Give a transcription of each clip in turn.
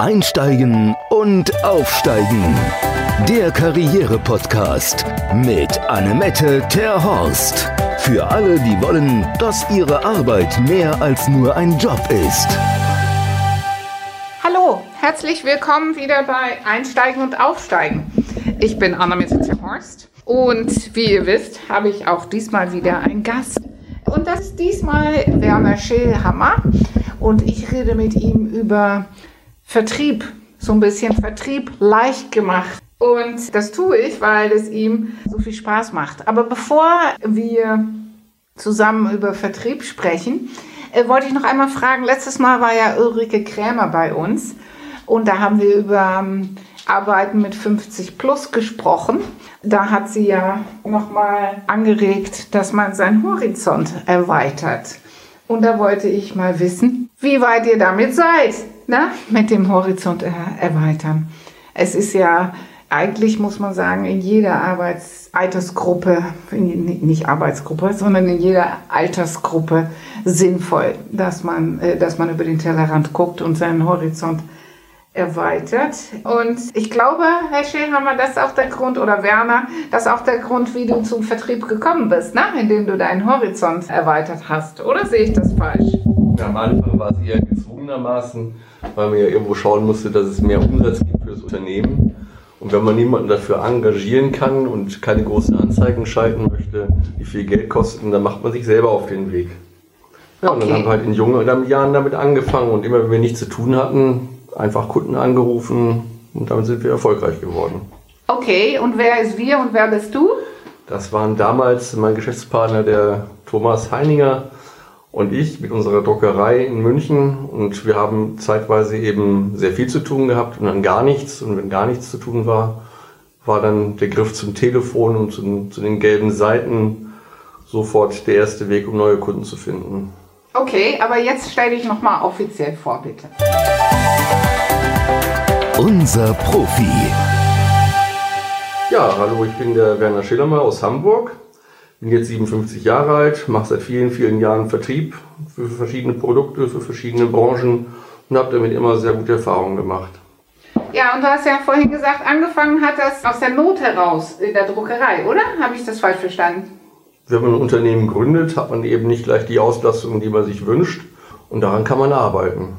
Einsteigen und Aufsteigen. Der Karriere-Podcast mit Annemette Terhorst. Für alle, die wollen, dass ihre Arbeit mehr als nur ein Job ist. Hallo, herzlich willkommen wieder bei Einsteigen und Aufsteigen. Ich bin Annemette Terhorst und wie ihr wisst, habe ich auch diesmal wieder einen Gast. Und das ist diesmal Werner Schillhammer und ich rede mit ihm über Vertrieb, so ein bisschen Vertrieb leicht gemacht. Und das tue ich, weil es ihm so viel Spaß macht. Aber bevor wir zusammen über Vertrieb sprechen, äh, wollte ich noch einmal fragen, letztes Mal war ja Ulrike Krämer bei uns und da haben wir über ähm, Arbeiten mit 50 plus gesprochen. Da hat sie ja nochmal angeregt, dass man seinen Horizont erweitert. Und da wollte ich mal wissen, wie weit ihr damit seid na, mit dem Horizont erweitern. Es ist ja eigentlich, muss man sagen, in jeder Arbeits Altersgruppe, nicht Arbeitsgruppe, sondern in jeder Altersgruppe sinnvoll, dass man, äh, dass man über den Tellerrand guckt und seinen Horizont erweitert. Und ich glaube, Herr Schellhammer, das ist auch der Grund, oder Werner, das ist auch der Grund, wie du zum Vertrieb gekommen bist, ne? indem du deinen Horizont erweitert hast. Oder sehe ich das falsch? Am Anfang war es eher gezwungenermaßen weil man ja irgendwo schauen musste, dass es mehr Umsatz gibt für das Unternehmen. Und wenn man niemanden dafür engagieren kann und keine großen Anzeigen schalten möchte, die viel Geld kosten, dann macht man sich selber auf den Weg. Ja, okay. und dann haben wir halt in jungen Jahren damit angefangen und immer wenn wir nichts zu tun hatten, einfach Kunden angerufen und damit sind wir erfolgreich geworden. Okay, und wer ist wir und wer bist du? Das waren damals mein Geschäftspartner, der Thomas Heininger und ich mit unserer Druckerei in München und wir haben zeitweise eben sehr viel zu tun gehabt und dann gar nichts und wenn gar nichts zu tun war, war dann der Griff zum Telefon und zu, zu den gelben Seiten sofort der erste Weg, um neue Kunden zu finden. Okay, aber jetzt stell dich nochmal offiziell vor, bitte. Unser Profi. Ja, hallo, ich bin der Werner Schillermer aus Hamburg bin jetzt 57 Jahre alt, mache seit vielen, vielen Jahren Vertrieb für verschiedene Produkte, für verschiedene Branchen und habe damit immer sehr gute Erfahrungen gemacht. Ja, und du hast ja vorhin gesagt, angefangen hat das aus der Not heraus in der Druckerei, oder? Habe ich das falsch verstanden? Wenn man ein Unternehmen gründet, hat man eben nicht gleich die Auslastung, die man sich wünscht. Und daran kann man arbeiten.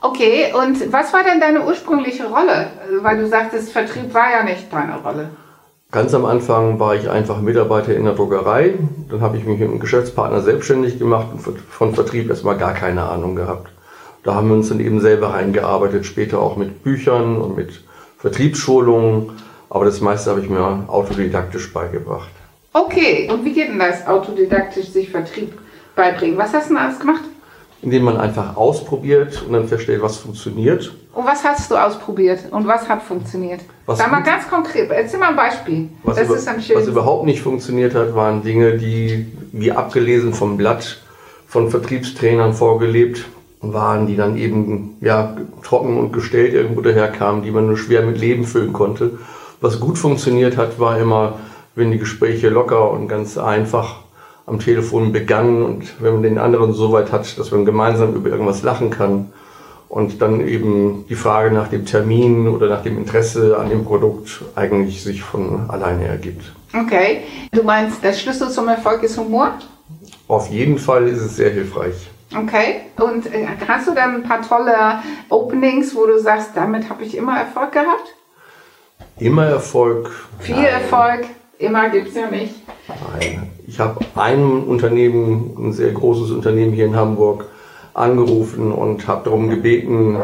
Okay, und was war denn deine ursprüngliche Rolle? Weil du sagtest, Vertrieb war ja nicht deine Rolle. Ganz am Anfang war ich einfach Mitarbeiter in der Druckerei. Dann habe ich mich mit einem Geschäftspartner selbstständig gemacht und von Vertrieb erstmal gar keine Ahnung gehabt. Da haben wir uns dann eben selber reingearbeitet, später auch mit Büchern und mit Vertriebsschulungen. Aber das meiste habe ich mir autodidaktisch beigebracht. Okay, und wie geht denn das, autodidaktisch sich Vertrieb beibringen? Was hast du denn alles gemacht? Indem man einfach ausprobiert und dann versteht, was funktioniert. Und was hast du ausprobiert und was hat funktioniert? Was Sag mal ganz konkret, erzähl mal ein Beispiel. Was, über, was überhaupt nicht funktioniert hat, waren Dinge, die wie abgelesen vom Blatt von Vertriebstrainern vorgelebt waren, die dann eben ja, trocken und gestellt irgendwo daherkamen, die man nur schwer mit Leben füllen konnte. Was gut funktioniert hat, war immer, wenn die Gespräche locker und ganz einfach am Telefon begann und wenn man den anderen so weit hat, dass man gemeinsam über irgendwas lachen kann und dann eben die Frage nach dem Termin oder nach dem Interesse an dem Produkt eigentlich sich von alleine ergibt. Okay, du meinst, der Schlüssel zum Erfolg ist Humor? Auf jeden Fall ist es sehr hilfreich. Okay, und äh, hast du dann ein paar tolle Openings, wo du sagst, damit habe ich immer Erfolg gehabt? Immer Erfolg? Viel Nein. Erfolg? Immer gibt es ja nicht. Nein. Ich habe ein Unternehmen, ein sehr großes Unternehmen hier in Hamburg, angerufen und habe darum gebeten,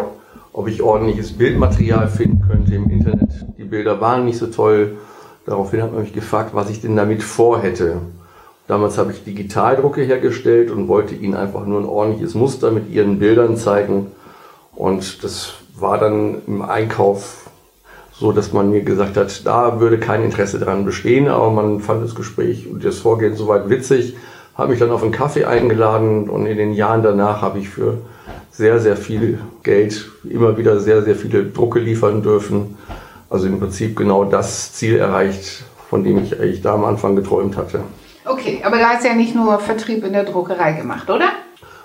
ob ich ordentliches Bildmaterial finden könnte im Internet. Die Bilder waren nicht so toll. Daraufhin hat man mich gefragt, was ich denn damit vorhätte. Damals habe ich Digitaldrucke hergestellt und wollte ihnen einfach nur ein ordentliches Muster mit ihren Bildern zeigen. Und das war dann im Einkauf so dass man mir gesagt hat, da würde kein Interesse daran bestehen, aber man fand das Gespräch und das Vorgehen soweit witzig, hat mich dann auf einen Kaffee eingeladen und in den Jahren danach habe ich für sehr, sehr viel Geld immer wieder sehr, sehr viele Drucke liefern dürfen. Also im Prinzip genau das Ziel erreicht, von dem ich eigentlich da am Anfang geträumt hatte. Okay, aber du hast ja nicht nur Vertrieb in der Druckerei gemacht, oder?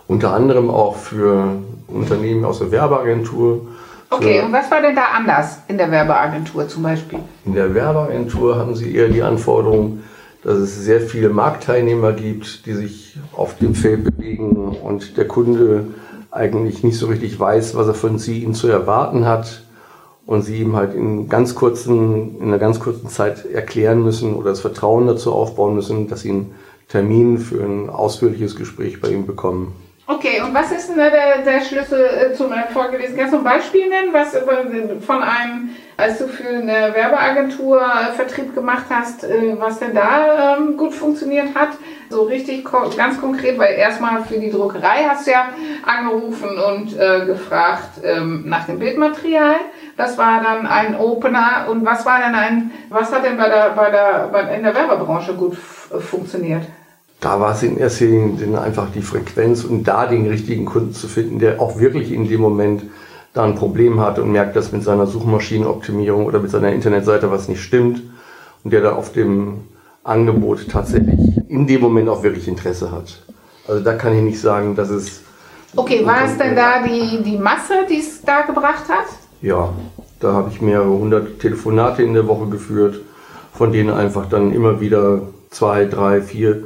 Unter anderem auch für Unternehmen aus der Werbeagentur Okay, und was war denn da anders in der Werbeagentur zum Beispiel? In der Werbeagentur haben sie eher die Anforderung, dass es sehr viele Marktteilnehmer gibt, die sich auf dem Feld bewegen und der Kunde eigentlich nicht so richtig weiß, was er von sie ihm zu erwarten hat und sie ihm halt in ganz kurzen, in einer ganz kurzen Zeit erklären müssen oder das Vertrauen dazu aufbauen müssen, dass sie einen Termin für ein ausführliches Gespräch bei ihm bekommen. Okay, und was ist denn da der, der Schlüssel äh, zum Erfolg gewesen? Kannst du ein Beispiel nennen, was von einem, als du für eine Werbeagentur Vertrieb gemacht hast, äh, was denn da ähm, gut funktioniert hat? So richtig ganz konkret, weil erstmal für die Druckerei hast du ja angerufen und äh, gefragt ähm, nach dem Bildmaterial. Das war dann ein Opener. Und was war denn ein, was hat denn bei der, bei der, bei, in der Werbebranche gut funktioniert? Da war es in erster Linie einfach die Frequenz und da den richtigen Kunden zu finden, der auch wirklich in dem Moment da ein Problem hat und merkt, dass mit seiner Suchmaschinenoptimierung oder mit seiner Internetseite was nicht stimmt und der da auf dem Angebot tatsächlich in dem Moment auch wirklich Interesse hat. Also da kann ich nicht sagen, dass es. Okay, war es denn da die, die Masse, die es da gebracht hat? Ja, da habe ich mehrere hundert Telefonate in der Woche geführt, von denen einfach dann immer wieder zwei, drei, vier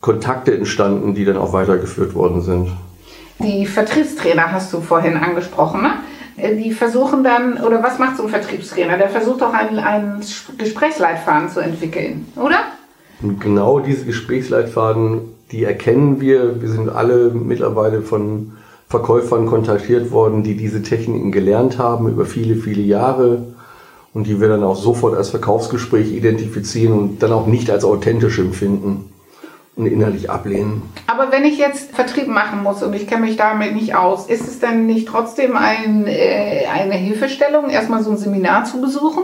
Kontakte entstanden, die dann auch weitergeführt worden sind. Die Vertriebstrainer hast du vorhin angesprochen, ne? Die versuchen dann, oder was macht so ein Vertriebstrainer? Der versucht auch einen, einen Gesprächsleitfaden zu entwickeln, oder? Und genau diese Gesprächsleitfaden, die erkennen wir. Wir sind alle mittlerweile von Verkäufern kontaktiert worden, die diese Techniken gelernt haben über viele, viele Jahre und die wir dann auch sofort als Verkaufsgespräch identifizieren und dann auch nicht als authentisch empfinden und innerlich ablehnen. Aber wenn ich jetzt Vertrieb machen muss und ich kenne mich damit nicht aus, ist es dann nicht trotzdem ein, äh, eine Hilfestellung, erstmal so ein Seminar zu besuchen?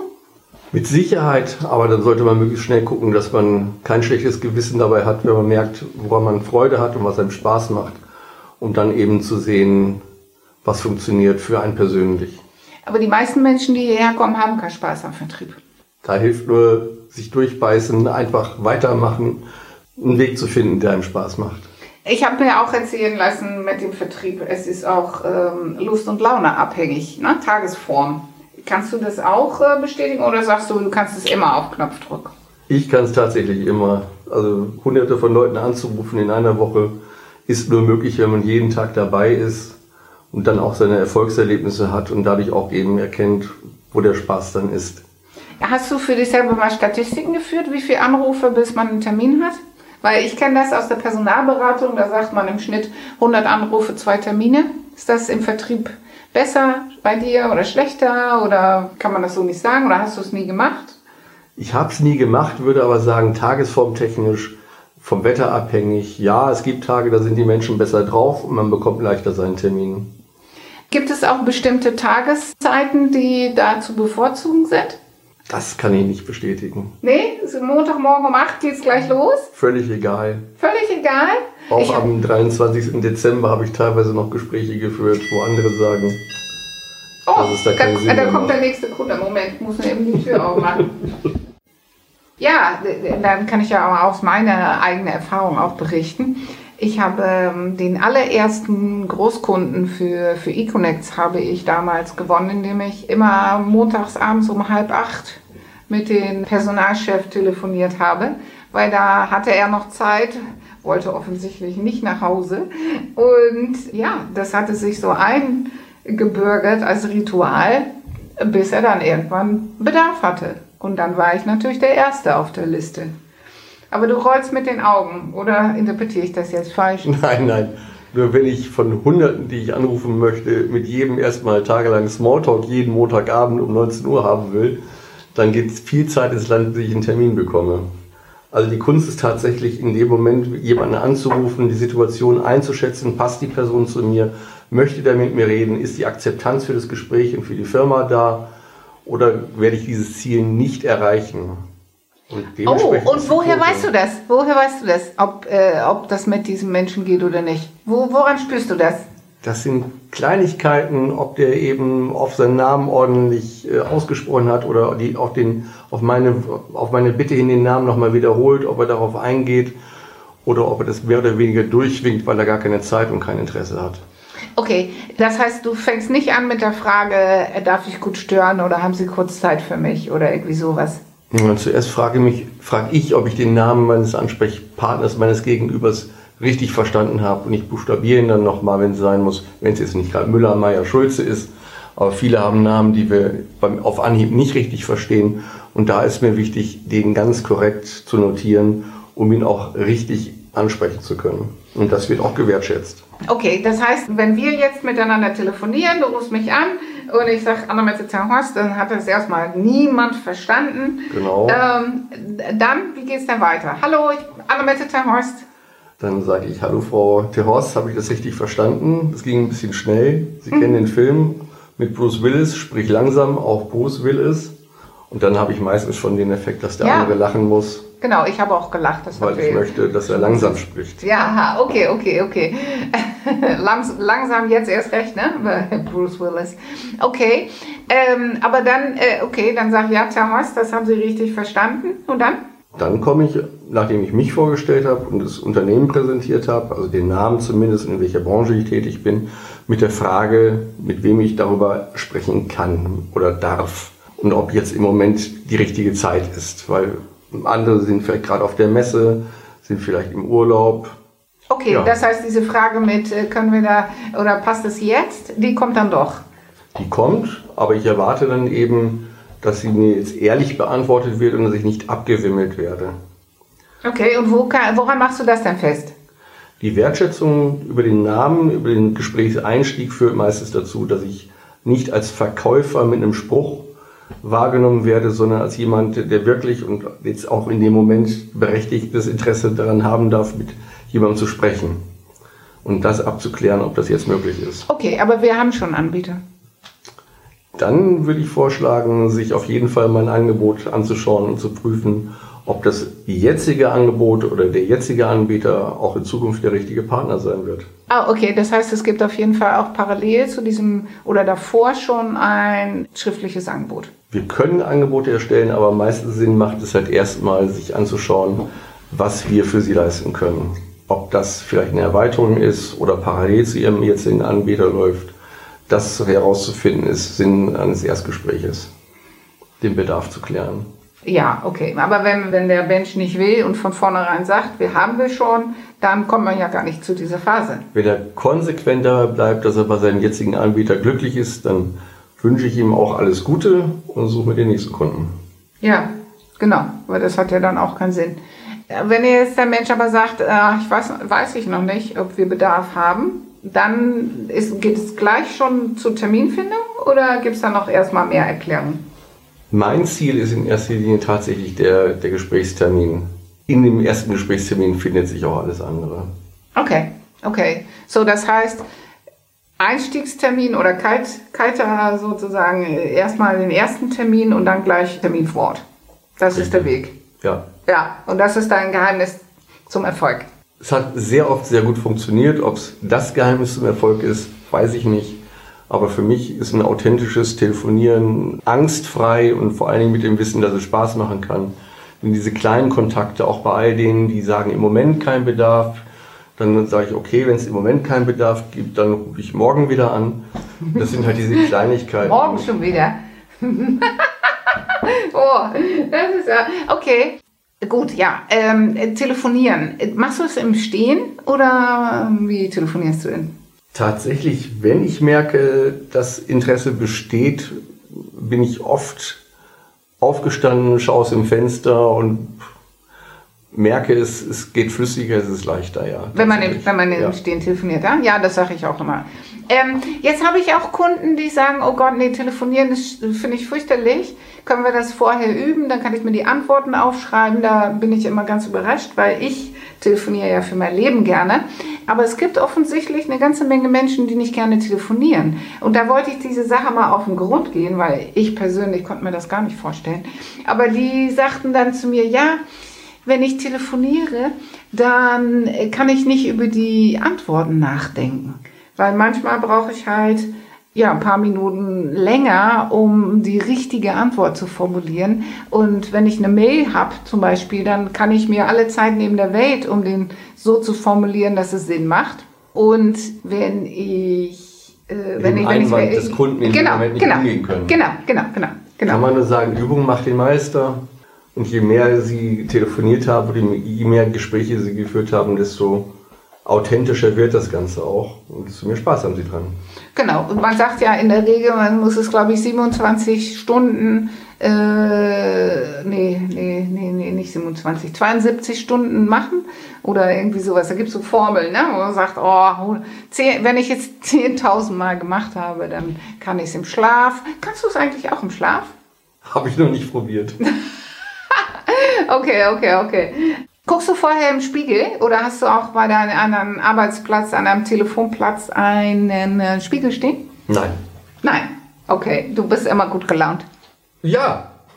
Mit Sicherheit, aber dann sollte man möglichst schnell gucken, dass man kein schlechtes Gewissen dabei hat, wenn man merkt, woran man Freude hat und was einem Spaß macht, um dann eben zu sehen, was funktioniert für einen persönlich. Aber die meisten Menschen, die hierher kommen, haben keinen Spaß am Vertrieb. Da hilft nur sich durchbeißen, einfach weitermachen einen Weg zu finden, der einem Spaß macht. Ich habe mir auch erzählen lassen mit dem Vertrieb, es ist auch ähm, Lust und Laune abhängig, ne? Tagesform. Kannst du das auch äh, bestätigen oder sagst du, du kannst es immer auf Knopfdruck? Ich kann es tatsächlich immer. Also hunderte von Leuten anzurufen in einer Woche ist nur möglich, wenn man jeden Tag dabei ist und dann auch seine Erfolgserlebnisse hat und dadurch auch eben erkennt, wo der Spaß dann ist. Hast du für dich selber mal Statistiken geführt, wie viele Anrufe, bis man einen Termin hat? Weil ich kenne das aus der Personalberatung, da sagt man im Schnitt 100 Anrufe, zwei Termine. Ist das im Vertrieb besser bei dir oder schlechter oder kann man das so nicht sagen oder hast du es nie gemacht? Ich habe es nie gemacht, würde aber sagen, tagesformtechnisch, vom Wetter abhängig. Ja, es gibt Tage, da sind die Menschen besser drauf und man bekommt leichter seinen Termin. Gibt es auch bestimmte Tageszeiten, die da zu bevorzugen sind? Das kann ich nicht bestätigen. Nee, ist Montagmorgen um 8 geht's gleich los? Völlig egal. Völlig egal? Auch ich am 23. Dezember habe ich teilweise noch Gespräche geführt, wo andere sagen, oh, da, da, da kommt der nächste Kunde. Moment, muss man eben die Tür aufmachen. ja, dann kann ich ja auch aus meiner eigenen Erfahrung auch berichten. Ich habe ähm, den allerersten Großkunden für, für eConnects habe ich damals gewonnen, indem ich immer montags abends um halb acht mit dem Personalchef telefoniert habe, weil da hatte er noch Zeit, wollte offensichtlich nicht nach Hause. Und ja, das hatte sich so eingebürgert als Ritual, bis er dann irgendwann Bedarf hatte. Und dann war ich natürlich der Erste auf der Liste. Aber du rollst mit den Augen, oder interpretiere ich das jetzt falsch? Nein, nein. Nur wenn ich von Hunderten, die ich anrufen möchte, mit jedem erstmal tagelang Smalltalk jeden Montagabend um 19 Uhr haben will, dann geht es viel Zeit ins Land, bis ich einen Termin bekomme. Also die Kunst ist tatsächlich in dem Moment, jemanden anzurufen, die Situation einzuschätzen, passt die Person zu mir, möchte der mit mir reden, ist die Akzeptanz für das Gespräch und für die Firma da oder werde ich dieses Ziel nicht erreichen? Und oh, und woher weißt du das? Woher weißt du das, ob, äh, ob das mit diesem Menschen geht oder nicht? Wo, woran spürst du das? Das sind Kleinigkeiten, ob der eben auf seinen Namen ordentlich äh, ausgesprochen hat oder die, auf, den, auf, meine, auf meine Bitte hin den Namen nochmal wiederholt, ob er darauf eingeht oder ob er das mehr oder weniger durchwinkt, weil er gar keine Zeit und kein Interesse hat. Okay, das heißt, du fängst nicht an mit der Frage, äh, darf ich gut stören oder haben Sie kurz Zeit für mich oder irgendwie sowas? Ja, zuerst frage, mich, frage ich, ob ich den Namen meines Ansprechpartners, meines Gegenübers richtig verstanden habe und ich buchstabiere ihn dann nochmal, wenn es sein muss, wenn es jetzt nicht gerade Müller, Meier, Schulze ist. Aber viele haben Namen, die wir beim, auf Anhieb nicht richtig verstehen. Und da ist mir wichtig, den ganz korrekt zu notieren, um ihn auch richtig ansprechen zu können. Und das wird auch gewertschätzt. Okay, das heißt, wenn wir jetzt miteinander telefonieren, du rufst mich an und ich sage Anna Horst, dann hat das erstmal niemand verstanden. Genau. Ähm, dann, wie geht es denn weiter? Hallo, Anna Horst. Dann sage ich, hallo Frau Terhorst, habe ich das richtig verstanden? Das ging ein bisschen schnell. Sie mhm. kennen den Film mit Bruce Willis, sprich langsam, auch Bruce Willis. Und dann habe ich meistens schon den Effekt, dass der ja. andere lachen muss. Genau, ich habe auch gelacht. Das weil ich möchte, dass er langsam spricht. Ja, okay, okay, okay. Langs langsam jetzt erst recht, ne? Bruce Willis. Okay, ähm, aber dann, äh, okay, dann sag ich, ja, Thomas, das haben Sie richtig verstanden. Und dann? Dann komme ich, nachdem ich mich vorgestellt habe und das Unternehmen präsentiert habe, also den Namen zumindest, in welcher Branche ich tätig bin, mit der Frage, mit wem ich darüber sprechen kann oder darf und ob jetzt im Moment die richtige Zeit ist, weil andere sind vielleicht gerade auf der Messe, sind vielleicht im Urlaub. Okay, ja. das heißt, diese Frage mit, äh, können wir da oder passt es jetzt, die kommt dann doch. Die kommt, aber ich erwarte dann eben, dass sie mir jetzt ehrlich beantwortet wird und dass ich nicht abgewimmelt werde. Okay, und wo kann, woran machst du das dann fest? Die Wertschätzung über den Namen, über den Gesprächseinstieg führt meistens dazu, dass ich nicht als Verkäufer mit einem Spruch wahrgenommen werde, sondern als jemand, der wirklich und jetzt auch in dem Moment berechtigtes Interesse daran haben darf, mit jemandem zu sprechen und das abzuklären, ob das jetzt möglich ist. Okay, aber wir haben schon Anbieter. Dann würde ich vorschlagen, sich auf jeden Fall mein Angebot anzuschauen und zu prüfen, ob das jetzige Angebot oder der jetzige Anbieter auch in Zukunft der richtige Partner sein wird. Ah, okay. Das heißt, es gibt auf jeden Fall auch parallel zu diesem oder davor schon ein schriftliches Angebot. Wir können Angebote erstellen, aber am meisten Sinn macht es halt erstmal, sich anzuschauen, was wir für sie leisten können. Ob das vielleicht eine Erweiterung ist oder parallel zu ihrem jetzigen Anbieter läuft das herauszufinden ist Sinn eines Erstgespräches, den Bedarf zu klären. Ja, okay. Aber wenn, wenn der Mensch nicht will und von vornherein sagt, wir haben wir schon, dann kommt man ja gar nicht zu dieser Phase. Wenn er konsequenter bleibt, dass er bei seinem jetzigen Anbieter glücklich ist, dann wünsche ich ihm auch alles Gute und suche mir den nächsten Kunden. Ja, genau. Weil das hat ja dann auch keinen Sinn. Wenn jetzt der Mensch aber sagt, äh, ich weiß, weiß ich noch nicht, ob wir Bedarf haben, dann ist, geht es gleich schon zur Terminfindung oder gibt es da noch erstmal mehr Erklärungen? Mein Ziel ist in erster Linie tatsächlich der, der Gesprächstermin. In dem ersten Gesprächstermin findet sich auch alles andere. Okay, okay. So, das heißt, Einstiegstermin oder kalt, kalter sozusagen erstmal den ersten Termin und dann gleich Termin vor Ort. Das Richtig. ist der Weg. Ja. Ja, und das ist dein Geheimnis zum Erfolg. Es hat sehr oft sehr gut funktioniert. Ob es das Geheimnis zum Erfolg ist, weiß ich nicht. Aber für mich ist ein authentisches Telefonieren angstfrei und vor allen Dingen mit dem Wissen, dass es Spaß machen kann. Denn diese kleinen Kontakte, auch bei all denen, die sagen, im Moment kein Bedarf, dann sage ich, okay, wenn es im Moment keinen Bedarf gibt, dann rufe ich morgen wieder an. Das sind halt diese Kleinigkeiten. Morgen schon wieder. oh, das ist ja, okay. Gut, ja. Ähm, telefonieren. Machst du es im Stehen oder wie telefonierst du denn? Tatsächlich, wenn ich merke, dass Interesse besteht, bin ich oft aufgestanden, schaue aus dem Fenster und merke, es, es geht flüssiger, es ist leichter, ja. Wenn man, im, wenn man im ja. Stehen telefoniert, ja? Ja, das sage ich auch immer. Ähm, jetzt habe ich auch Kunden, die sagen, oh Gott, nee, telefonieren, finde ich fürchterlich. Können wir das vorher üben? Dann kann ich mir die Antworten aufschreiben. Da bin ich immer ganz überrascht, weil ich telefoniere ja für mein Leben gerne. Aber es gibt offensichtlich eine ganze Menge Menschen, die nicht gerne telefonieren. Und da wollte ich diese Sache mal auf den Grund gehen, weil ich persönlich konnte mir das gar nicht vorstellen. Aber die sagten dann zu mir, ja, wenn ich telefoniere, dann kann ich nicht über die Antworten nachdenken. Weil manchmal brauche ich halt ja, ein paar Minuten länger, um die richtige Antwort zu formulieren. Und wenn ich eine Mail habe zum Beispiel, dann kann ich mir alle Zeit nehmen der Welt, um den so zu formulieren, dass es Sinn macht. Und wenn ich äh, Dem ich, Einwand ich, des Kunden in dem genau, Moment nicht genau, umgehen können. Genau, genau, genau, genau. Kann man nur sagen, Übung macht den Meister. Und je mehr Sie telefoniert haben, oder je mehr Gespräche Sie geführt haben, desto authentischer wird das Ganze auch. Und desto mehr Spaß haben Sie dran. Genau, und man sagt ja in der Regel, man muss es, glaube ich, 27 Stunden, äh, nee, nee, nee, nee, nicht 27, 72 Stunden machen oder irgendwie sowas. Da gibt es so Formeln, ne? wo man sagt, oh, 10, wenn ich jetzt 10.000 Mal gemacht habe, dann kann ich es im Schlaf. Kannst du es eigentlich auch im Schlaf? Habe ich noch nicht probiert. okay, okay, okay. Guckst du vorher im Spiegel oder hast du auch bei deinem anderen Arbeitsplatz, an einem Telefonplatz einen äh, Spiegel stehen? Nein. Nein. Okay, du bist immer gut gelaunt. Ja.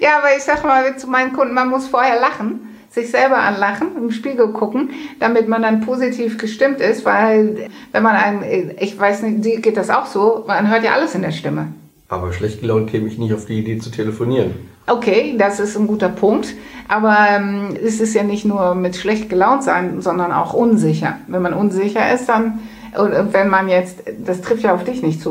ja, aber ich sag mal zu meinen Kunden, man muss vorher lachen, sich selber anlachen, im Spiegel gucken, damit man dann positiv gestimmt ist, weil wenn man ein, ich weiß nicht, dir geht das auch so, man hört ja alles in der Stimme. Aber schlecht gelaunt käme ich nicht auf die Idee zu telefonieren. Okay, das ist ein guter Punkt. Aber ähm, es ist ja nicht nur mit schlecht gelaunt sein, sondern auch unsicher. Wenn man unsicher ist, dann, und wenn man jetzt, das trifft ja auf dich nicht zu.